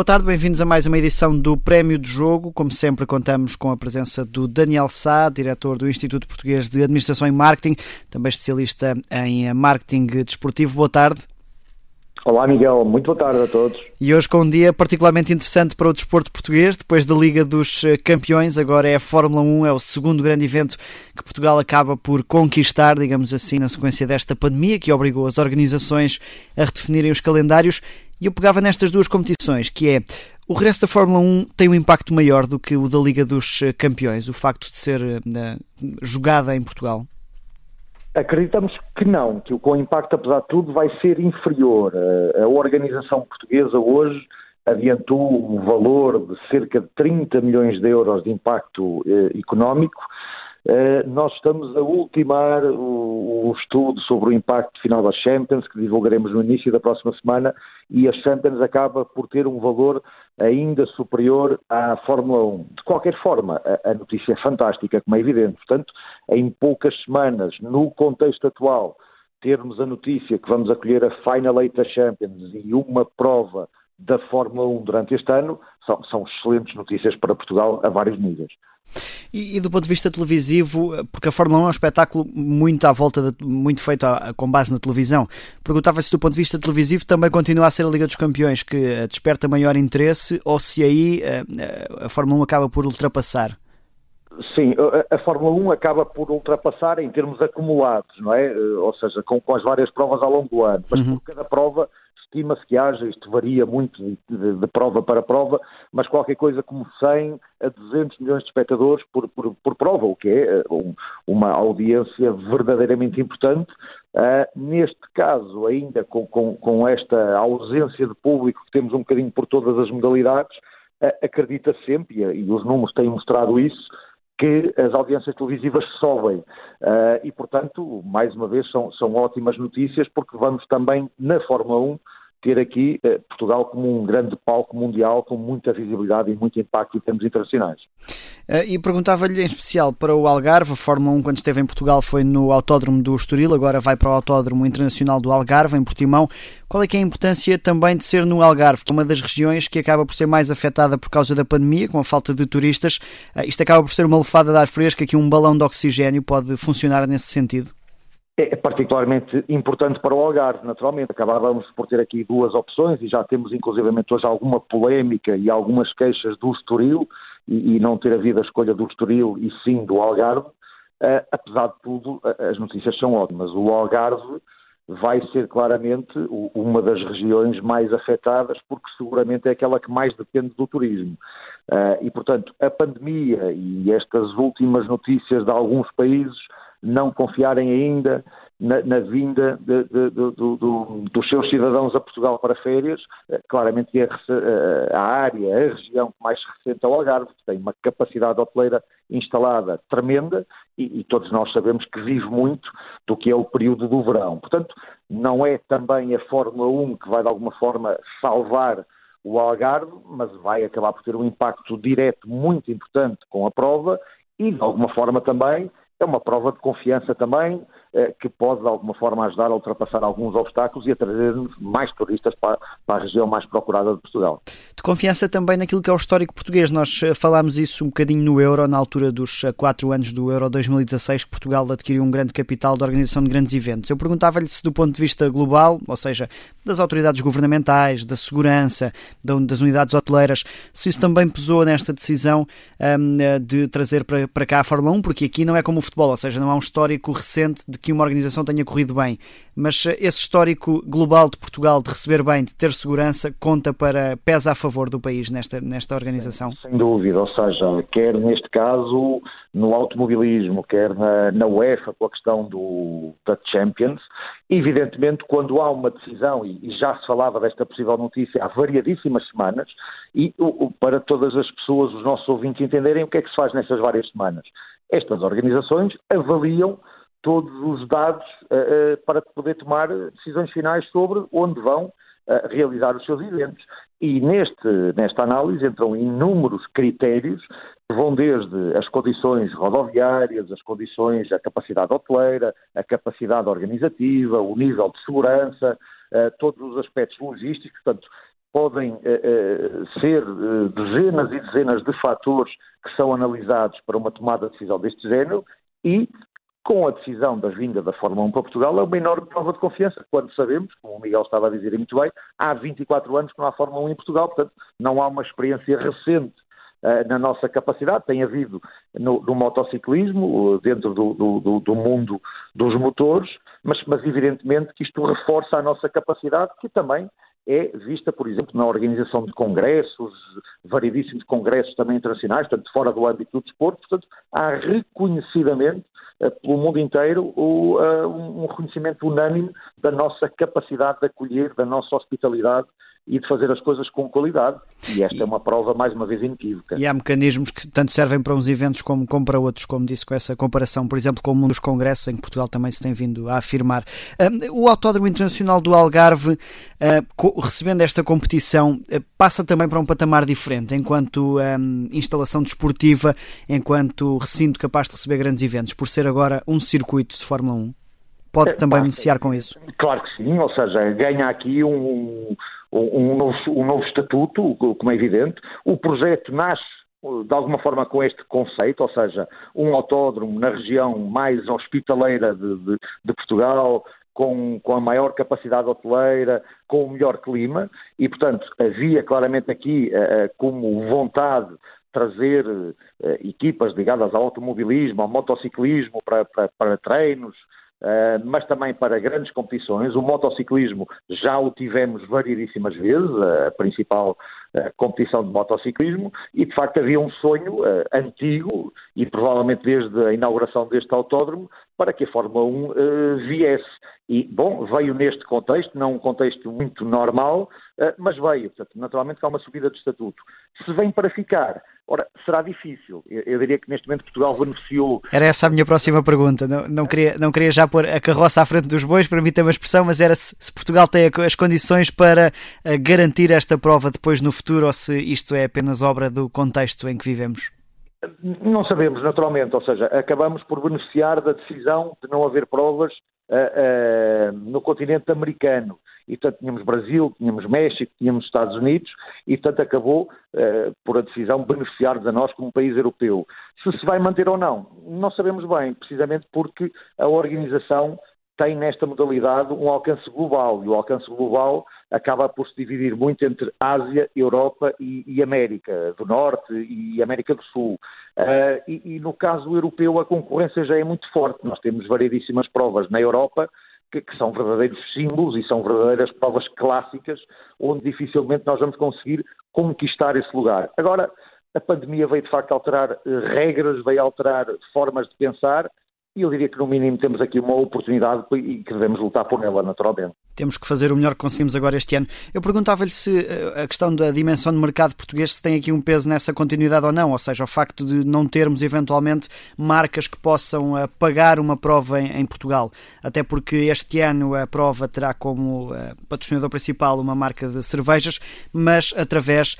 Boa tarde, bem-vindos a mais uma edição do Prémio de Jogo. Como sempre, contamos com a presença do Daniel Sá, diretor do Instituto Português de Administração e Marketing, também especialista em marketing desportivo. Boa tarde. Olá Miguel, muito boa tarde a todos. E hoje com um dia particularmente interessante para o desporto português, depois da Liga dos Campeões, agora é a Fórmula 1, é o segundo grande evento que Portugal acaba por conquistar, digamos assim, na sequência desta pandemia que obrigou as organizações a redefinirem os calendários. E eu pegava nestas duas competições, que é o resto da Fórmula 1 tem um impacto maior do que o da Liga dos Campeões, o facto de ser uh, jogada em Portugal. Acreditamos que não, que o impacto, apesar de tudo, vai ser inferior. A organização portuguesa hoje adiantou um valor de cerca de 30 milhões de euros de impacto eh, económico nós estamos a ultimar o, o, estudo sobre o impacto final das Champions, que divulgaremos no início da próxima semana, e a Champions acaba por ter um valor ainda superior à Fórmula 1. De qualquer forma, a, a notícia é fantástica, como é evidente. Portanto, em poucas semanas, no contexto atual, termos a notícia que vamos acolher a Final Eight da Champions e uma prova da Fórmula 1 durante este ano, são, são excelentes notícias para Portugal a vários níveis. E, e, do ponto de vista televisivo, porque a Fórmula 1 é um espetáculo muito à volta, de, muito feito a, com base na televisão, perguntava se do ponto de vista televisivo também continua a ser a Liga dos Campeões que eh, desperta maior interesse ou se aí a, eh, eh, a Fórmula 1 acaba por ultrapassar. Sim, a, a, Fórmula 1 acaba por ultrapassar em termos acumulados, não é? Ou seja, com, com as várias provas ao longo do ano, mas uhum. por cada prova estima-se que haja, isto varia muito de, de, de, prova para prova, mas qualquer coisa como 100 a 200 milhões de espectadores por, por, por prova, o que é eh, um, uma audiência verdadeiramente importante. Uh, neste caso, ainda com, com, com, esta ausência de público que temos um bocadinho por todas as modalidades, uh, acredita sempre, e, e os números têm mostrado isso, que as audiências televisivas sobem. Uh, e, portanto, mais uma vez, são, são ótimas notícias, porque vamos também, na Fórmula 1, ter aqui eh, Portugal como um grande palco mundial com muita visibilidade e muito impacto em termos internacionais. Uh, e perguntava-lhe em especial para o Algarve, a Fórmula 1 quando esteve em Portugal foi no Autódromo do Estoril, agora vai para o Autódromo Internacional do Algarve, em Portimão. Qual é que é a importância também de ser no Algarve, que é uma das regiões que acaba por ser mais afetada por causa da pandemia, com a falta de turistas? Uh, isto acaba por ser uma lefada de ar fresco, que um balão de oxigênio pode funcionar nesse sentido? É particularmente importante para o Algarve, naturalmente. Acabávamos por ter aqui duas opções e já temos inclusivamente hoje alguma polémica e algumas queixas do Estoril e, e não ter havido a escolha do Estoril e sim do Algarve. Uh, apesar de tudo, as notícias são ótimas. O Algarve vai ser claramente uma das regiões mais afetadas, porque seguramente é aquela que mais depende do turismo. Uh, e, portanto, a pandemia e estas últimas notícias de alguns países não confiarem ainda na, na vinda de, de, de, dos seus cidadãos a Portugal para férias. Eh, claramente a, a área, a região que mais recente é o Algarve, que tem uma capacidade hoteleira instalada tremenda e, e, todos nós sabemos que vive muito do que é o período do verão. Portanto, não é também a Fórmula 1 que vai de alguma forma salvar o Algarve, mas vai acabar por ter um impacto direto muito importante com a prova e, de alguma forma, também é uma prova de confiança também, eh, que pode de alguma forma ajudar a ultrapassar alguns obstáculos e a trazer mais turistas para, para, a região mais procurada de Portugal. De confiança também naquilo que é o histórico português. Nós eh, falámos isso um bocadinho no Euro, na altura dos eh, quatro anos do Euro 2016, que Portugal adquiriu um grande capital de organização de grandes eventos. Eu perguntava-lhe se, do ponto de vista global, ou seja, das autoridades governamentais, da segurança, das unidades hoteleiras, se isso também pesou nesta decisão um, de trazer para, para cá a Fórmula 1, porque aqui não é como o futebol, ou seja, não há um histórico recente de que uma organização tenha corrido bem, mas eh, esse histórico global de Portugal de receber bem, de ter segurança, conta para, pesa a favor do país nesta, nesta organização? Sem dúvida, ou seja, quer neste caso no automobilismo, quer na, na UEFA com a questão do, da Champions, evidentemente quando há uma decisão, e, e já se falava desta possível notícia há variadíssimas semanas, e o, para todas as pessoas, os nossos ouvintes entenderem o que é que se faz nessas várias semanas. Estas organizações avaliam todos os dados uh, para poder tomar decisões finais sobre onde vão uh, realizar os seus eventos. E neste, nesta análise entram inúmeros critérios que vão desde as condições rodoviárias, as condições, a capacidade hoteleira, a capacidade organizativa, o nível de segurança, todos os aspectos logísticos. Portanto, podem uh, ser uh, dezenas e dezenas de fatores que são analisados para uma tomada de decisão deste género e com a decisão da vinda da Fórmula 1 para Portugal é uma enorme prova de confiança, quando sabemos, como o Miguel estava a dizer muito bem, há 24 anos que não há Fórmula 1 em Portugal, portanto não há uma experiência recente na nossa capacidade, tem havido no, no motociclismo, dentro do, do, do, mundo dos motores, mas, mas evidentemente que isto reforça a nossa capacidade, que também é vista, por exemplo, na organização de congressos, variedíssimos congressos também internacionais, portanto, fora do âmbito do desporto, portanto, há reconhecidamente uh, pelo mundo inteiro uh, um reconhecimento unânime da nossa capacidade de acolher, da nossa hospitalidade e de fazer as coisas com qualidade. E esta é uma prova, mais uma vez, inequívoca. E há mecanismos que tanto servem para uns eventos como, como para outros, como disse com essa comparação, por exemplo, com um dos congressos em que Portugal também se tem vindo a afirmar. o Autódromo Internacional do Algarve, uh, recebendo esta competição, uh, passa também para um patamar diferente, enquanto um, instalação desportiva, enquanto recinto capaz de receber grandes eventos, por ser agora um circuito de Fórmula 1. Pode também beneficiar com isso? Claro que sim, ou seja, ganha aqui um, um, novo, um novo estatuto, como é evidente. O projeto nasce de alguma forma com este conceito, ou seja, um autódromo na região mais hospitaleira de, de, de Portugal, com, com, a maior capacidade hoteleira, com o melhor clima, e portanto havia claramente aqui uh, como vontade trazer uh, equipas ligadas ao automobilismo, ao motociclismo para, para, para treinos, Uh, mas também para grandes competições. O motociclismo já o tivemos variedíssimas vezes, a principal uh, competição de motociclismo, e de facto havia um sonho uh, antigo, e provavelmente desde a inauguração deste autódromo, para que a Fórmula 1 viesse. E, bom, veio neste contexto, não um contexto muito normal, mas veio. Portanto, naturalmente que há uma subida de estatuto. Se vem para ficar, Ora, será difícil. Eu, eu, diria que neste momento Portugal beneficiou. Era essa a minha próxima pergunta. Não, não, queria, não queria já pôr a carroça à frente dos bois, para mim ter uma expressão, mas era se, se Portugal tem as condições para uh, garantir esta prova depois no futuro ou se isto é apenas obra do contexto em que vivemos. Não sabemos, naturalmente, ou seja, acabamos por beneficiar da decisão de não haver provas uh, uh, no continente americano e portanto tínhamos Brasil, tínhamos México, tínhamos Estados Unidos e portanto acabou uh, por a decisão beneficiar-nos a nós como país europeu. Se se vai manter ou não, não sabemos bem, precisamente porque a organização tem nesta modalidade um alcance global e o alcance global acaba por se dividir muito entre Ásia, Europa e, e América do Norte e América do Sul. Uh, e, e, no caso europeu a concorrência já é muito forte. Nós temos variedíssimas provas na Europa que, que, são verdadeiros símbolos e são verdadeiras provas clássicas, onde dificilmente nós vamos conseguir conquistar esse lugar. Agora, a pandemia veio de facto alterar eh, regras, veio alterar formas de pensar e eu diria que, no mínimo, temos aqui uma oportunidade e que devemos lutar por ela, naturalmente. Temos que fazer o melhor que conseguimos agora este ano. Eu perguntava-lhe se eh, a questão da dimensão do mercado português se tem aqui um peso nessa continuidade ou não, ou seja, o facto de não termos eventualmente marcas que possam uh, pagar uma prova em, Portugal. Até porque este ano a prova terá como uh, patrocinador principal uma marca de cervejas, mas através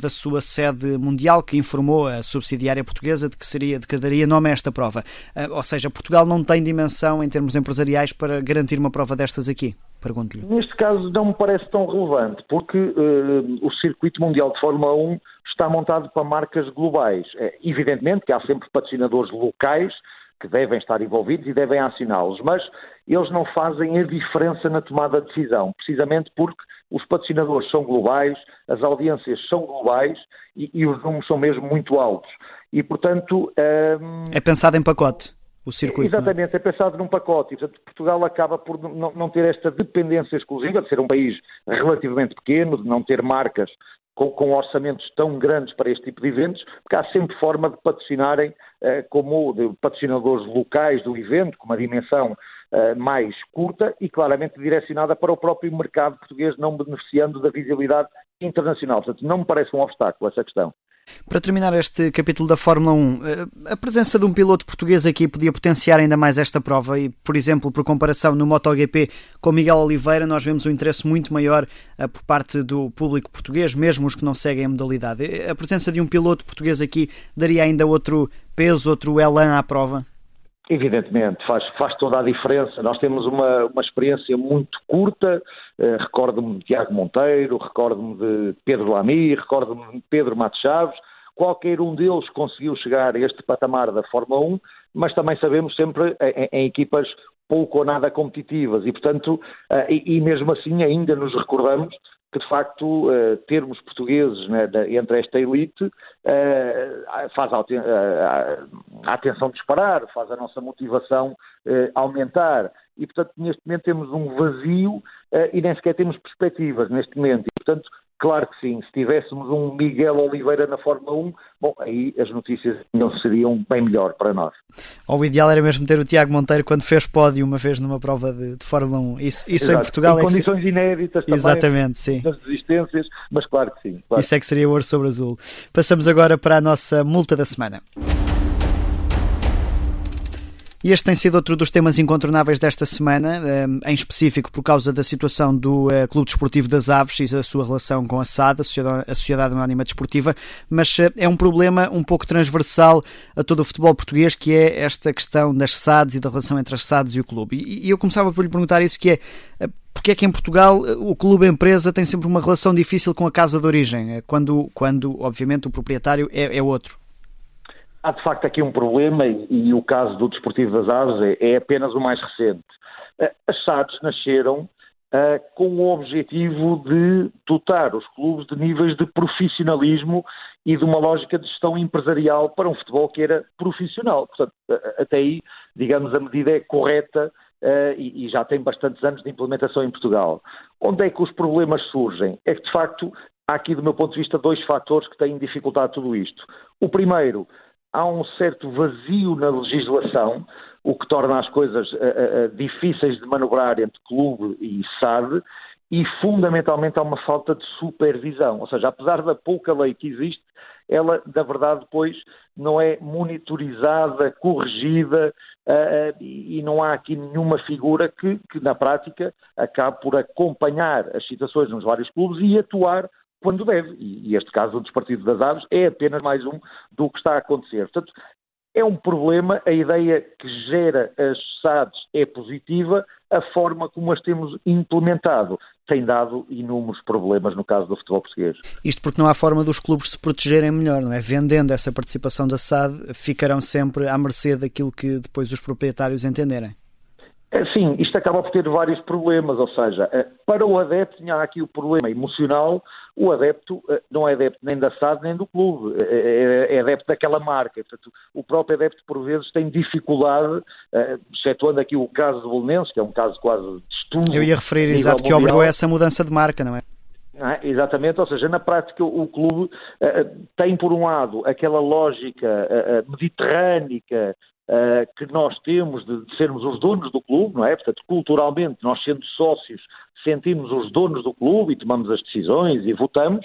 da sua sede mundial, que informou a subsidiária portuguesa de que, seria, de que daria nome a esta prova. ou seja, Portugal não tem dimensão em termos empresariais para garantir uma prova destas aqui? Pergunto-lhe. Neste caso não me parece tão relevante, porque uh, o circuito mundial de Fórmula 1 está montado para marcas globais. É, evidentemente que há sempre patrocinadores locais que devem estar envolvidos e devem acioná-los, mas eles não fazem a diferença na tomada de decisão, precisamente porque os patrocinadores são globais, as audiências são globais e, e os números são mesmo muito altos. E, portanto. Um... É pensado em pacote o circuito. É? Exatamente, é? pensado num pacote. E, portanto, Portugal acaba por não, não, ter esta dependência exclusiva de ser um país relativamente pequeno, de não ter marcas com, com orçamentos tão grandes para este tipo de eventos, porque há sempre forma de patrocinarem eh, como de patrocinadores locais do evento, com uma dimensão eh, mais curta e claramente direcionada para o próprio mercado português, não beneficiando da visibilidade internacional. Portanto, não me parece um obstáculo essa questão. Para terminar este capítulo da Fórmula 1, eh, a presença de um piloto português aqui podia potenciar ainda mais esta prova e, por exemplo, por comparação no MotoGP com Miguel Oliveira, nós vemos um interesse muito maior eh, por parte do público português, mesmo os que não seguem a modalidade. A presença de um piloto português aqui daria ainda outro peso, outro elan à prova? Evidentemente, faz, faz toda a diferença. Nós temos uma, uma experiência muito curta. Uh, recordo-me de Tiago Monteiro, recordo-me de Pedro Lamy, recordo-me de Pedro Matos Chaves. Qualquer um deles conseguiu chegar a este patamar da Fórmula 1, mas também sabemos sempre em, equipas pouco ou nada competitivas e, portanto, uh, e, e mesmo assim ainda nos recordamos que de facto uh, termos portugueses né, entre esta elite uh, faz a, atenção disparar, faz a nossa motivação uh, aumentar. E, portanto, neste momento temos um vazio e nem sequer temos perspectivas neste momento. E, portanto, Claro que sim, se tivéssemos um Miguel Oliveira na Fórmula 1, bom, aí as notícias não seriam bem melhor para nós. o ideal era mesmo ter o Tiago Monteiro quando fez pódio uma vez numa prova de, de Fórmula 1. Isso, isso em Portugal em é condições inéditas também, Exatamente, sim. nas desistências, mas claro que sim. Claro. Isso é que seria ouro sobre azul. Passamos agora para a nossa multa da semana. E este tem sido outro dos temas incontornáveis desta semana, ehm, em específico por causa da situação do eh, Clube Desportivo das Aves e da sua relação com a SAD, a Sociedade Anónima Desportiva, mas eh, é um problema um pouco transversal a todo o futebol português, que é esta questão das SADs e da relação entre as SADs e o clube. E eu começava por lhe perguntar isso, que é eh, porque é que em Portugal o clube empresa tem sempre uma relação difícil com a casa de origem, quando, quando obviamente o proprietário é, é outro? Há de facto aqui um problema e, e o caso do Desportivo das Aves é, é, apenas o mais recente. Eh, as SADs nasceram uh, com o objetivo de dotar os clubes de níveis de profissionalismo e de uma lógica de gestão empresarial para um futebol que era profissional. Portanto, até aí, digamos, a medida é correta Uh, e, e, já tem bastantes anos de implementação em Portugal. Onde é que os problemas surgem? É que, de facto, há aqui, do meu ponto de vista, dois fatores que têm dificultado tudo isto. O primeiro há um certo vazio na legislação, o que torna as coisas uh, uh, difíceis de manobrar entre clube e SAD, e fundamentalmente há uma falta de supervisão. Ou seja, apesar da pouca lei que existe, ela, na verdade, depois não é monitorizada, corrigida uh, e não há aqui nenhuma figura que, que, na prática, acabe por acompanhar as situações nos vários clubes e atuar quando deve. E, este caso do Despartido das Aves é apenas mais um do que está a acontecer. Portanto, é um problema, a ideia que gera as SADs é positiva, a forma como as temos implementado tem dado inúmeros problemas no caso do futebol português. Isto porque não há forma dos clubes se protegerem melhor, não é? Vendendo essa participação da SAD, ficarão sempre à mercê daquilo que depois os proprietários entenderem. É, sim, isto acaba por ter vários problemas, ou seja, eh, para o adepto tinha aqui o problema emocional, o adepto eh, não é adepto nem da SAD nem do clube, eh, é adepto daquela marca, portanto, o próprio adepto por vezes tem dificuldade, excetuando aqui o caso do Belenenses, que é um caso quase de estudo. Eu ia referir, exato, que obrigou a essa mudança de marca, não é? Ah, exatamente, ou seja, na prática o clube tem, por um lado, aquela lógica uh, mediterrânica uh, que nós temos de, sermos os donos do clube, não é? Portanto, culturalmente, nós sendo sócios, sentimos os donos do clube e tomamos as decisões e votamos,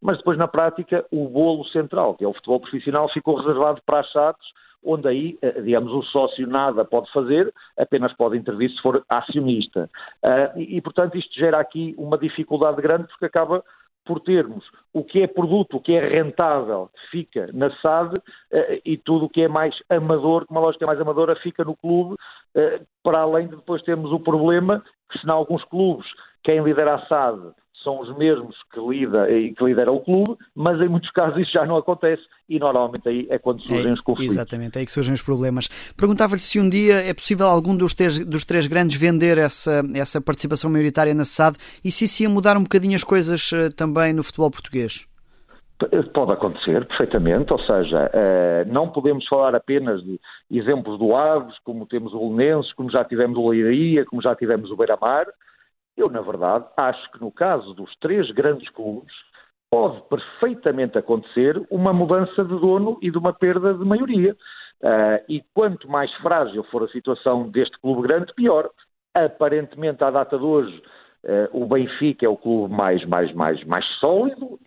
mas depois, na prática, o bolo central, que é o futebol profissional, ficou reservado para as SADs, onde aí, eh, digamos, o sócio nada pode fazer, apenas pode intervir se for acionista. Uh, e, e, portanto, isto gera aqui uma dificuldade grande, porque acaba por termos o que é produto, o que é rentável, fica na SAD eh, e tudo o que é mais amador, uma lógica mais amadora, fica no clube, eh, para além de depois termos o problema que se em alguns clubes quem lidera a SAD são os mesmos que, lida, e que lideram o clube, mas em muitos casos isso já não acontece e normalmente aí é quando surgem é, os conflitos. Exatamente, é aí que surgem os problemas. Perguntava-lhe se um dia é possível algum dos três, dos três grandes vender essa, essa participação maioritária na SAD e se isso ia mudar um bocadinho as coisas uh, também no futebol português. Pode acontecer, perfeitamente, ou seja, uh, não podemos falar apenas de exemplos do Aves, como temos o Lenenses, como já tivemos o Leiria, como já tivemos o Beira-Mar, eu, na verdade, acho que no caso dos três grandes clubes, pode perfeitamente acontecer uma mudança de dono e de uma perda de maioria. Uh, e quanto mais frágil for a situação deste clube grande, pior. Aparentemente, à data de hoje, uh, o Benfica é o clube mais, mais, mais, mais sólido,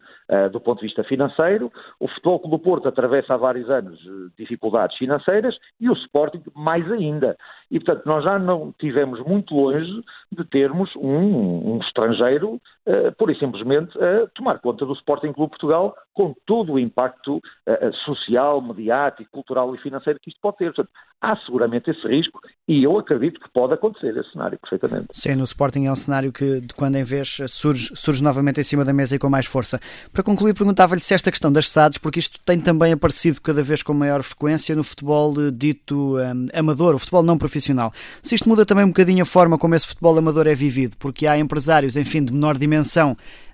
do ponto de vista financeiro. O Futebol Clube do Porto atravessa há vários anos uh, dificuldades financeiras e o Sporting mais ainda. E, portanto, nós já não tivemos muito longe de termos um, um estrangeiro uh, pura e simplesmente a tomar conta do Sporting Clube Portugal com todo o impacto uh, social, mediático, cultural e financeiro que isto pode ter. Portanto, há seguramente esse risco e eu acredito que pode acontecer esse cenário perfeitamente. Sim, no Sporting é um cenário que de quando em vez surge, surge novamente em cima da mesa e com mais força. Para concluir, perguntava-lhe se esta questão das SADs, porque isto tem também aparecido cada vez com maior frequência no futebol dito um, amador, o futebol não profissional. Se isto muda também um bocadinho a forma como esse futebol amador é vivido, porque há empresários, enfim, de menor dimensão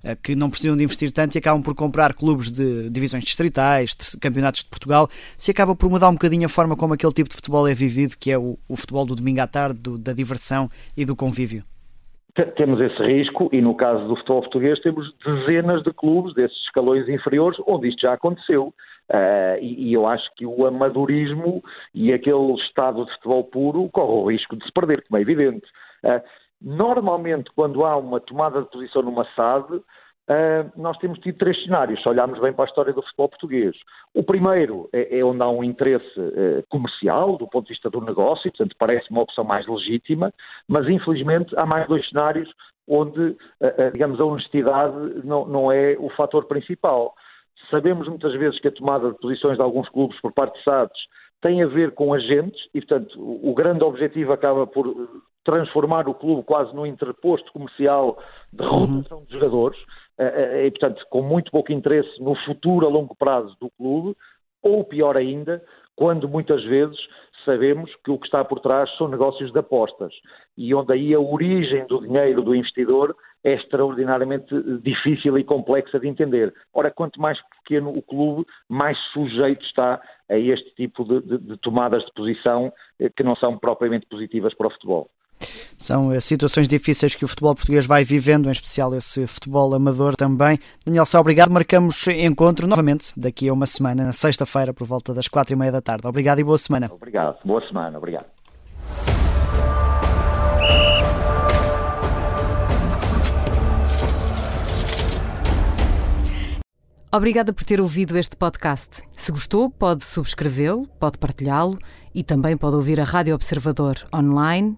eh, que não precisam de investir tanto e acabam por comprar clubes de divisões distritais, de campeonatos de Portugal, se acaba por mudar um bocadinho a forma como aquele tipo de futebol é vivido, que é o, o futebol do domingo à tarde, do, da diversão e do convívio? Temos esse risco e no caso do futebol português temos dezenas de clubes desses escalões inferiores onde isto já aconteceu. Uh, e, e, eu acho que o amadorismo e aquele estado de futebol puro corre o risco de se perder, como é evidente. Uh, normalmente, quando há uma tomada de posição numa SAD, Uh, nós temos tido três cenários, se olharmos bem para a história do futebol português. O primeiro é, é onde há um interesse uh, comercial, do ponto de vista do negócio, portanto parece uma opção mais legítima, mas infelizmente há mais dois cenários onde, uh, digamos, a honestidade não, não é o fator principal. Sabemos muitas vezes que a tomada de posições de alguns clubes por parte de SADs tem a ver com agentes e, portanto, o grande objetivo acaba por transformar o clube quase num interposto comercial de uhum. rotação de jogadores eh, eh, e, portanto, com muito pouco interesse no futuro a longo prazo do clube, ou pior ainda, quando muitas vezes sabemos que o que está por trás são negócios de apostas e onde aí a origem do dinheiro do investidor é extraordinariamente difícil e complexa de entender. Ora, quanto mais pequeno o clube, mais sujeito está a este tipo de, de, de tomadas de posição eh, que não são propriamente positivas para o futebol. São eh, situações difíceis que o futebol português vai vivendo, em especial esse futebol amador também. Daniel Sá, obrigado. Marcamos encontro novamente daqui a uma semana, na sexta-feira, por volta das quatro e meia da tarde. Obrigado e boa semana. Obrigado. Boa semana. Obrigado. Obrigada por ter ouvido este podcast. Se gostou, pode subscrevê-lo, pode partilhá-lo e também pode ouvir a Rádio Observador online